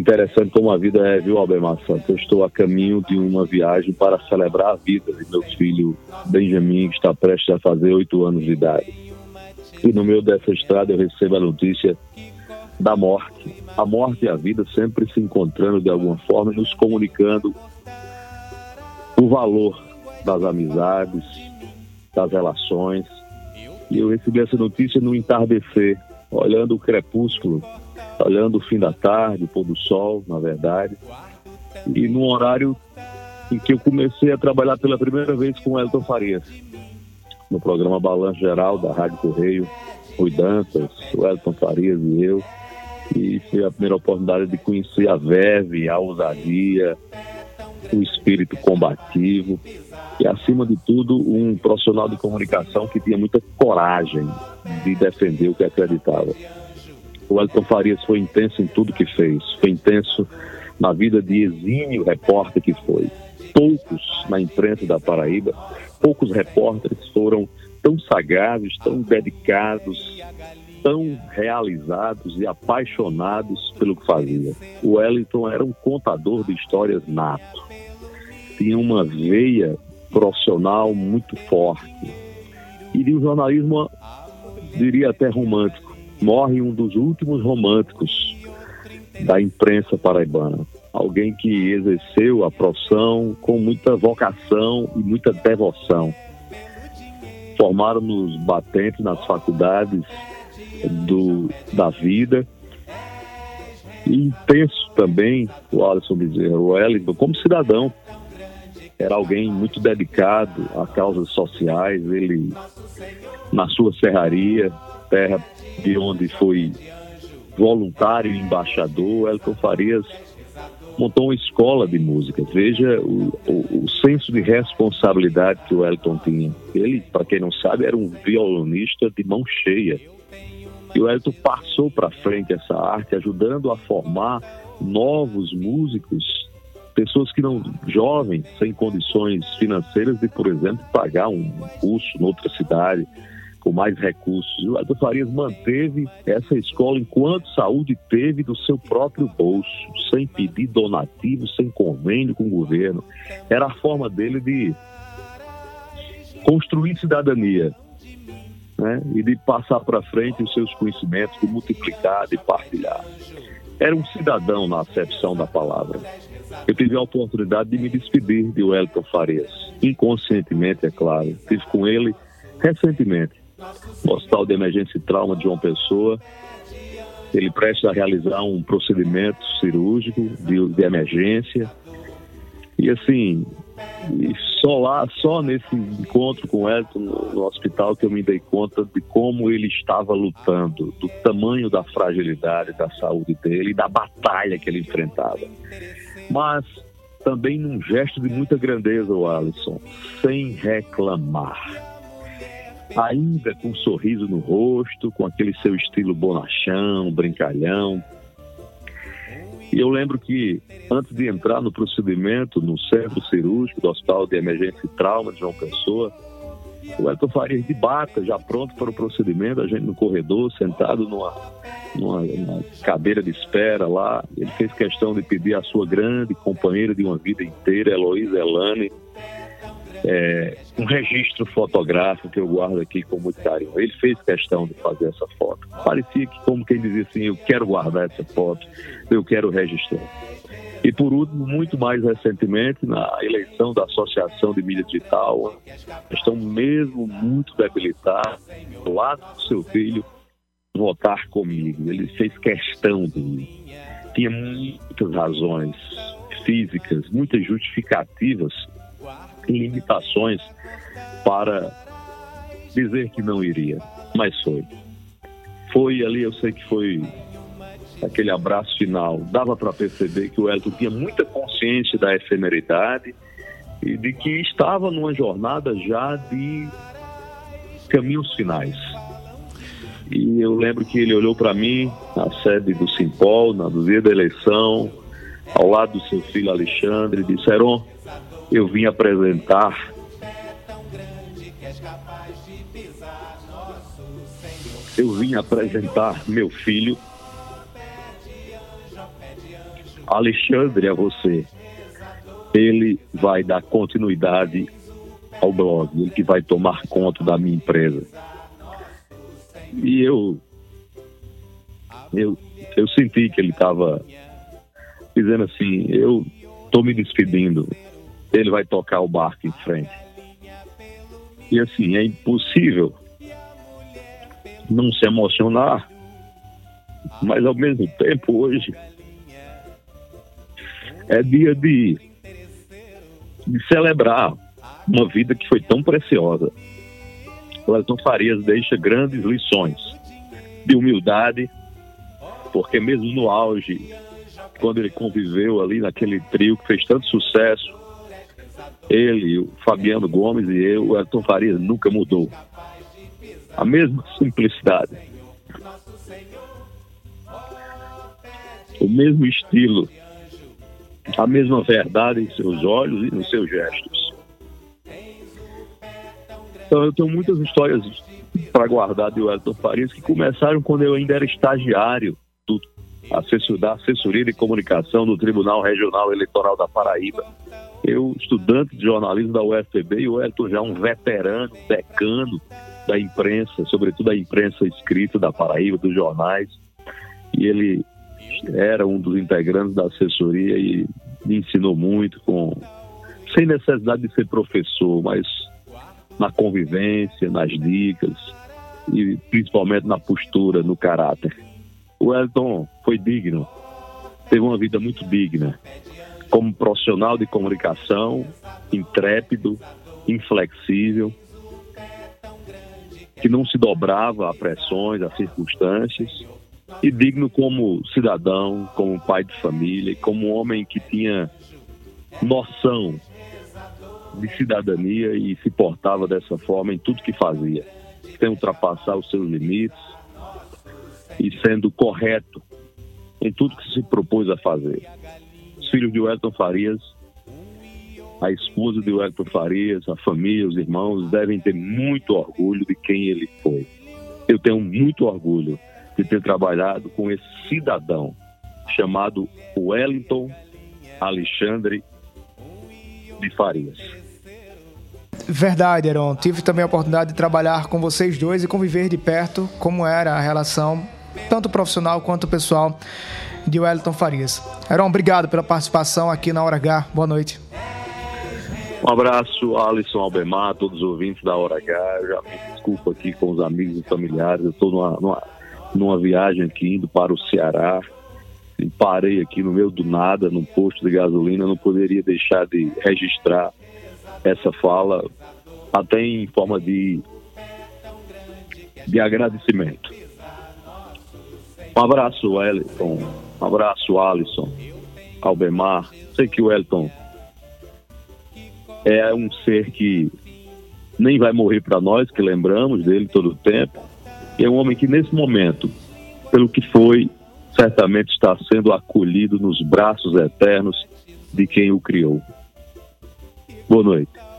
Interessante como a vida é, viu, Albemar Santos? Eu estou a caminho de uma viagem para celebrar a vida de meu filho Benjamin, que está prestes a fazer oito anos de idade. E no meio dessa estrada eu recebo a notícia da morte. A morte e a vida sempre se encontrando de alguma forma nos comunicando o valor das amizades, das relações. E eu recebi essa notícia no entardecer, olhando o crepúsculo, olhando o fim da tarde, o pôr do sol, na verdade. E num horário em que eu comecei a trabalhar pela primeira vez com o Elton Farias, no programa Balanço Geral da Rádio Correio, Rui Dantas, o Elton Farias e eu. E foi a primeira oportunidade de conhecer a verve, a ousadia, o espírito combativo e, acima de tudo, um profissional de comunicação que tinha muita coragem de defender o que acreditava. O Elton Farias foi intenso em tudo que fez, foi intenso na vida de exímio repórter que foi. Poucos na imprensa da Paraíba, poucos repórteres foram tão sagazes, tão dedicados, tão realizados e apaixonados pelo que fazia. O Wellington era um contador de histórias nato. Tinha uma veia profissional muito forte. E de um jornalismo, diria até romântico. Morre um dos últimos românticos da imprensa paraibana. Alguém que exerceu a profissão com muita vocação e muita devoção. Formaram nos batentes nas faculdades do, da vida. E intenso também, o Alisson Bezerra, o Wellington, como cidadão. Era alguém muito dedicado a causas sociais. Ele, na sua serraria, terra de onde foi voluntário embaixador, Elton Farias montou uma escola de música. Veja o, o, o, senso de responsabilidade que o Elton tinha. Ele, para quem não sabe, era um violonista de mão cheia. E o Elton passou para frente essa arte, ajudando a formar novos músicos, pessoas que não, jovens, sem condições financeiras de, por exemplo, pagar um curso em outra cidade, com mais recursos. O Elton Farias manteve essa escola enquanto saúde teve do seu próprio bolso, sem pedir donativo, sem convênio com o governo. Era a forma dele de construir cidadania, né? e de passar para frente os seus conhecimentos, de multiplicar, de partilhar. Era um cidadão na acepção da palavra. Eu tive a oportunidade de me despedir de Wellington Farias, inconscientemente, é claro. Estive com ele recentemente, Hospital de Emergência e Trauma de João Pessoa. Ele presta a realizar um procedimento cirúrgico de, de emergência. E assim, só lá, só nesse encontro com o Elton no, no, hospital que eu me dei conta de como ele estava lutando, do tamanho da fragilidade da saúde dele e da batalha que ele enfrentava. Mas também num gesto de muita grandeza, o Alisson, sem reclamar. Ainda com um sorriso no rosto, com aquele seu estilo bonachão, brincalhão, e eu lembro que, antes de entrar no procedimento no centro cirúrgico do Hospital de Emergência e Trauma de João Pessoa, o Elton Farias de bata, já pronto para o procedimento, a gente no corredor, sentado numa, numa, numa, cadeira de espera lá. Ele fez questão de pedir a sua grande companheira de uma vida inteira, Heloísa Elane, é, um registro fotográfico que eu guardo aqui com muito carinho. Ele fez questão de fazer essa foto. Parecia que, como quem dizia assim, eu quero guardar essa foto, eu quero registrar. E por último, muito mais recentemente, na eleição da Associação de Mídia Digital, estão mesmo muito debilitados, do lado do seu filho, votar comigo. Ele fez questão de mim. Tinha muitas razões físicas, muitas justificativas limitações para dizer que não iria, mas foi. Foi ali, eu sei que foi aquele abraço final. Dava para perceber que o Elton tinha muita consciência da efemeridade e de que estava numa jornada já de caminhos finais. E eu lembro que ele olhou para mim na sede do Simpol, na do dia da eleição, ao lado do seu filho Alexandre, disse: eu vim apresentar eu vim apresentar meu filho Alexandre, a você, ele vai dar continuidade ao blog, ele que vai tomar conta da minha empresa. E eu, eu, eu senti que ele estava dizendo assim, eu estou me despedindo, ele vai tocar o barco em frente. E assim, é impossível não se emocionar, mas ao mesmo tempo hoje é dia de, de celebrar uma vida que foi tão preciosa. Wellington Farias deixa grandes lições de humildade, porque mesmo no auge, quando ele conviveu ali naquele trio que fez tanto sucesso, ele, o Fabiano Gomes e eu, o Elton Farias nunca mudou. A mesma simplicidade. O mesmo estilo. A mesma verdade em seus olhos e nos seus gestos. Então eu tenho muitas histórias para guardar de Wellington Farias que começaram quando eu ainda era estagiário da assessoria de comunicação do Tribunal Regional Eleitoral da Paraíba eu, estudante de jornalismo da UFPB, e o Elton já um veterano, decano da imprensa, sobretudo da imprensa escrita da Paraíba, dos jornais, e ele era um dos integrantes da assessoria e me ensinou muito com sem necessidade de ser professor, mas na convivência, nas dicas e principalmente na postura, no caráter. O Elton foi digno, teve uma vida muito digna. Como profissional de comunicação, intrépido, inflexível, que não se dobrava a pressões, a circunstâncias, e digno como cidadão, como pai de família, como homem que tinha noção de cidadania e se portava dessa forma em tudo que fazia, sem ultrapassar os seus limites e sendo correto em tudo que se propôs a fazer filhos de Wellington Farias, a esposa de Wellington Farias, a família, os irmãos devem ter muito orgulho de quem ele foi. Eu tenho muito orgulho de ter trabalhado com esse cidadão chamado Wellington Alexandre de Farias. Verdade, Heron. Tive também a oportunidade de trabalhar com vocês dois e conviver de perto como era a relação, tanto profissional quanto pessoal, de Wellington Farias. Heron, obrigado pela participação aqui na Hora H. Boa noite. Um abraço, Alisson Albemar, todos os ouvintes da Hora H. Eu já me desculpo aqui com os amigos e familiares. Eu estou numa, numa, numa viagem aqui indo para o Ceará. E parei aqui no meio do nada, num posto de gasolina. Não poderia deixar de registrar essa fala, até em forma de, de agradecimento. Um abraço, Wellington. Um abraço, Alisson, Albemar. Sei que o Elton é um ser que nem vai morrer para nós, que lembramos dele todo o tempo. É um homem que, nesse momento, pelo que foi, certamente está sendo acolhido nos braços eternos de quem o criou. Boa noite.